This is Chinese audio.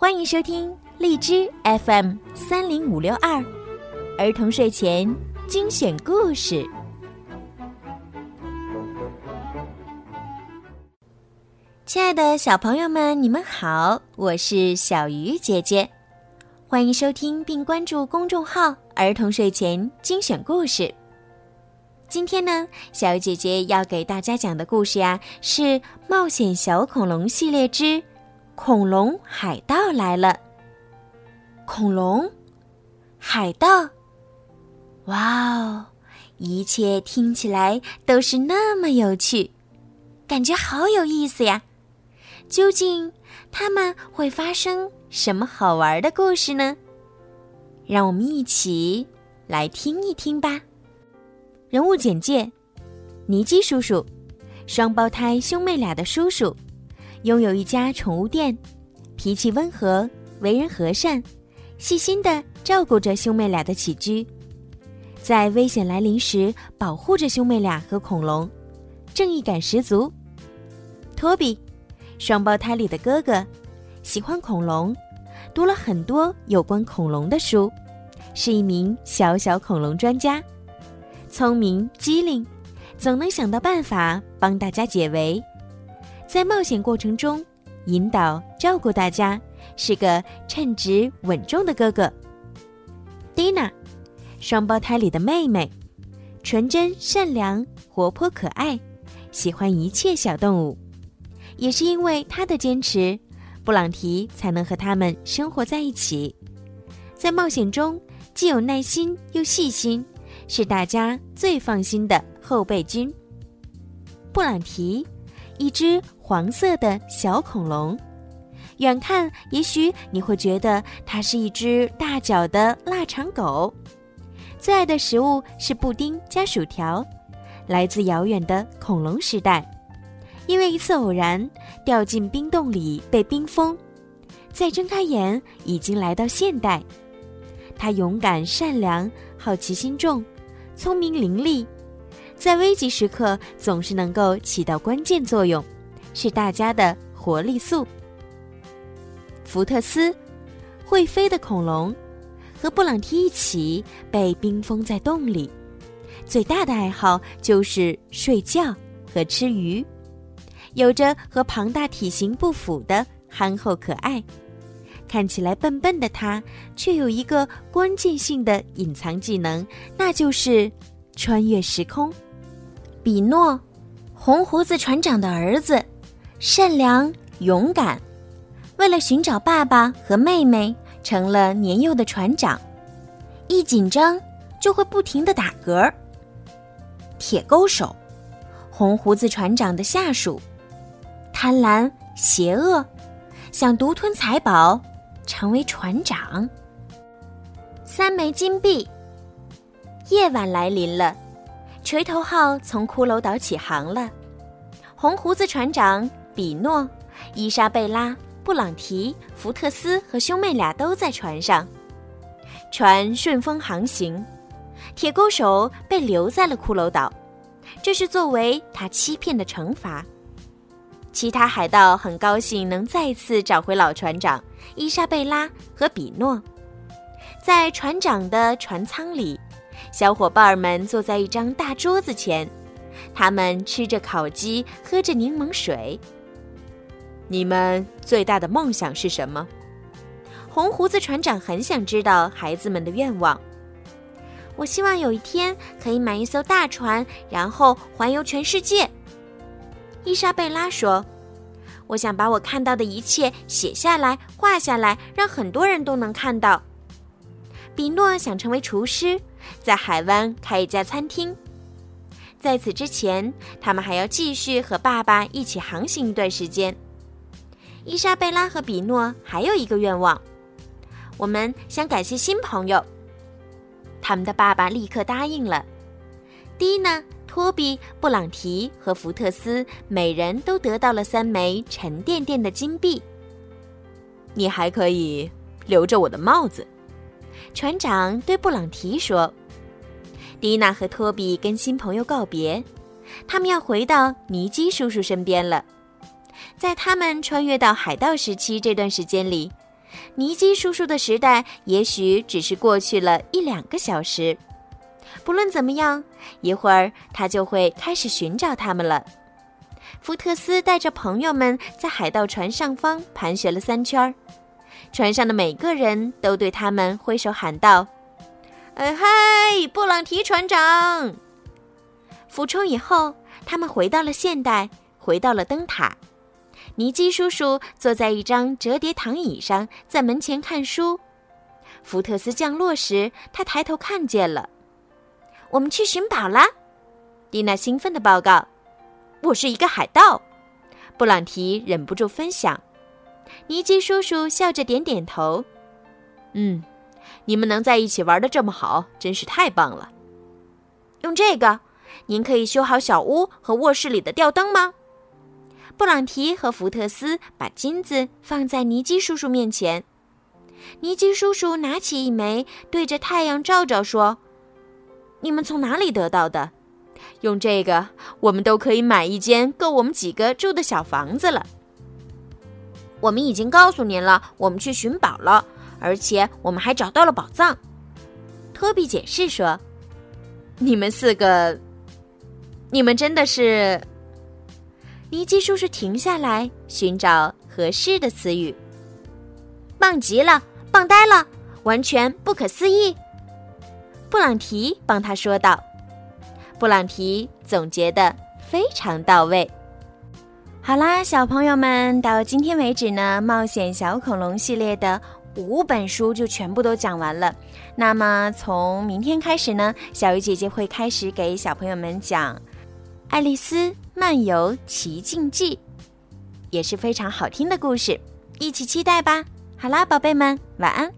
欢迎收听荔枝 FM 三零五六二儿童睡前精选故事。亲爱的小朋友们，你们好，我是小鱼姐姐，欢迎收听并关注公众号“儿童睡前精选故事”。今天呢，小鱼姐姐要给大家讲的故事呀，是《冒险小恐龙》系列之。恐龙海盗来了！恐龙，海盗，哇哦！一切听起来都是那么有趣，感觉好有意思呀！究竟他们会发生什么好玩的故事呢？让我们一起来听一听吧。人物简介：尼基叔叔，双胞胎兄妹俩的叔叔。拥有一家宠物店，脾气温和，为人和善，细心的照顾着兄妹俩的起居，在危险来临时保护着兄妹俩和恐龙，正义感十足。托比，双胞胎里的哥哥，喜欢恐龙，读了很多有关恐龙的书，是一名小小恐龙专家，聪明机灵，总能想到办法帮大家解围。在冒险过程中，引导照顾大家，是个称职稳重的哥哥。蒂娜，双胞胎里的妹妹，纯真善良、活泼可爱，喜欢一切小动物。也是因为她的坚持，布朗提才能和他们生活在一起。在冒险中，既有耐心又细心，是大家最放心的后备军。布朗提。一只黄色的小恐龙，远看也许你会觉得它是一只大脚的腊肠狗。最爱的食物是布丁加薯条，来自遥远的恐龙时代。因为一次偶然掉进冰洞里被冰封，再睁开眼已经来到现代。它勇敢善良，好奇心重，聪明伶俐。在危急时刻，总是能够起到关键作用，是大家的活力素。福特斯，会飞的恐龙，和布朗提一起被冰封在洞里，最大的爱好就是睡觉和吃鱼，有着和庞大体型不符的憨厚可爱。看起来笨笨的他，却有一个关键性的隐藏技能，那就是穿越时空。比诺，红胡子船长的儿子，善良勇敢，为了寻找爸爸和妹妹，成了年幼的船长，一紧张就会不停的打嗝。铁钩手，红胡子船长的下属，贪婪邪恶，想独吞财宝，成为船长。三枚金币，夜晚来临了。锤头号从骷髅岛起航了，红胡子船长比诺、伊莎贝拉、布朗提、福特斯和兄妹俩都在船上。船顺风航行，铁钩手被留在了骷髅岛，这是作为他欺骗的惩罚。其他海盗很高兴能再次找回老船长伊莎贝拉和比诺，在船长的船舱里。小伙伴们坐在一张大桌子前，他们吃着烤鸡，喝着柠檬水。你们最大的梦想是什么？红胡子船长很想知道孩子们的愿望。我希望有一天可以买一艘大船，然后环游全世界。伊莎贝拉说：“我想把我看到的一切写下来、画下来，让很多人都能看到。”比诺想成为厨师。在海湾开一家餐厅。在此之前，他们还要继续和爸爸一起航行一段时间。伊莎贝拉和比诺还有一个愿望，我们想感谢新朋友。他们的爸爸立刻答应了。蒂娜、托比、布朗提和福特斯每人都得到了三枚沉甸甸的金币。你还可以留着我的帽子。船长对布朗提说：“蒂娜和托比跟新朋友告别，他们要回到尼基叔叔身边了。在他们穿越到海盗时期这段时间里，尼基叔叔的时代也许只是过去了一两个小时。不论怎么样，一会儿他就会开始寻找他们了。福特斯带着朋友们在海盗船上方盘旋了三圈，船上的每个人都对他们挥手喊道：“哎嗨，布朗提船长！”俯冲以后，他们回到了现代，回到了灯塔。尼基叔叔坐在一张折叠躺椅上，在门前看书。福特斯降落时，他抬头看见了。我们去寻宝啦！蒂娜兴奋地报告：“我是一个海盗。”布朗提忍不住分享。尼基叔叔笑着点点头：“嗯，你们能在一起玩的这么好，真是太棒了。”用这个，您可以修好小屋和卧室里的吊灯吗？布朗提和福特斯把金子放在尼基叔叔面前。尼基叔叔拿起一枚，对着太阳照照，说。你们从哪里得到的？用这个，我们都可以买一间够我们几个住的小房子了。我们已经告诉您了，我们去寻宝了，而且我们还找到了宝藏。托比解释说：“你们四个，你们真的是……”尼基叔叔停下来寻找合适的词语。棒极了，棒呆了，完全不可思议。布朗提帮他说道：“布朗提总结的非常到位。”好啦，小朋友们，到今天为止呢，冒险小恐龙系列的五本书就全部都讲完了。那么从明天开始呢，小鱼姐姐会开始给小朋友们讲《爱丽丝漫游奇境记》，也是非常好听的故事，一起期待吧。好啦，宝贝们，晚安。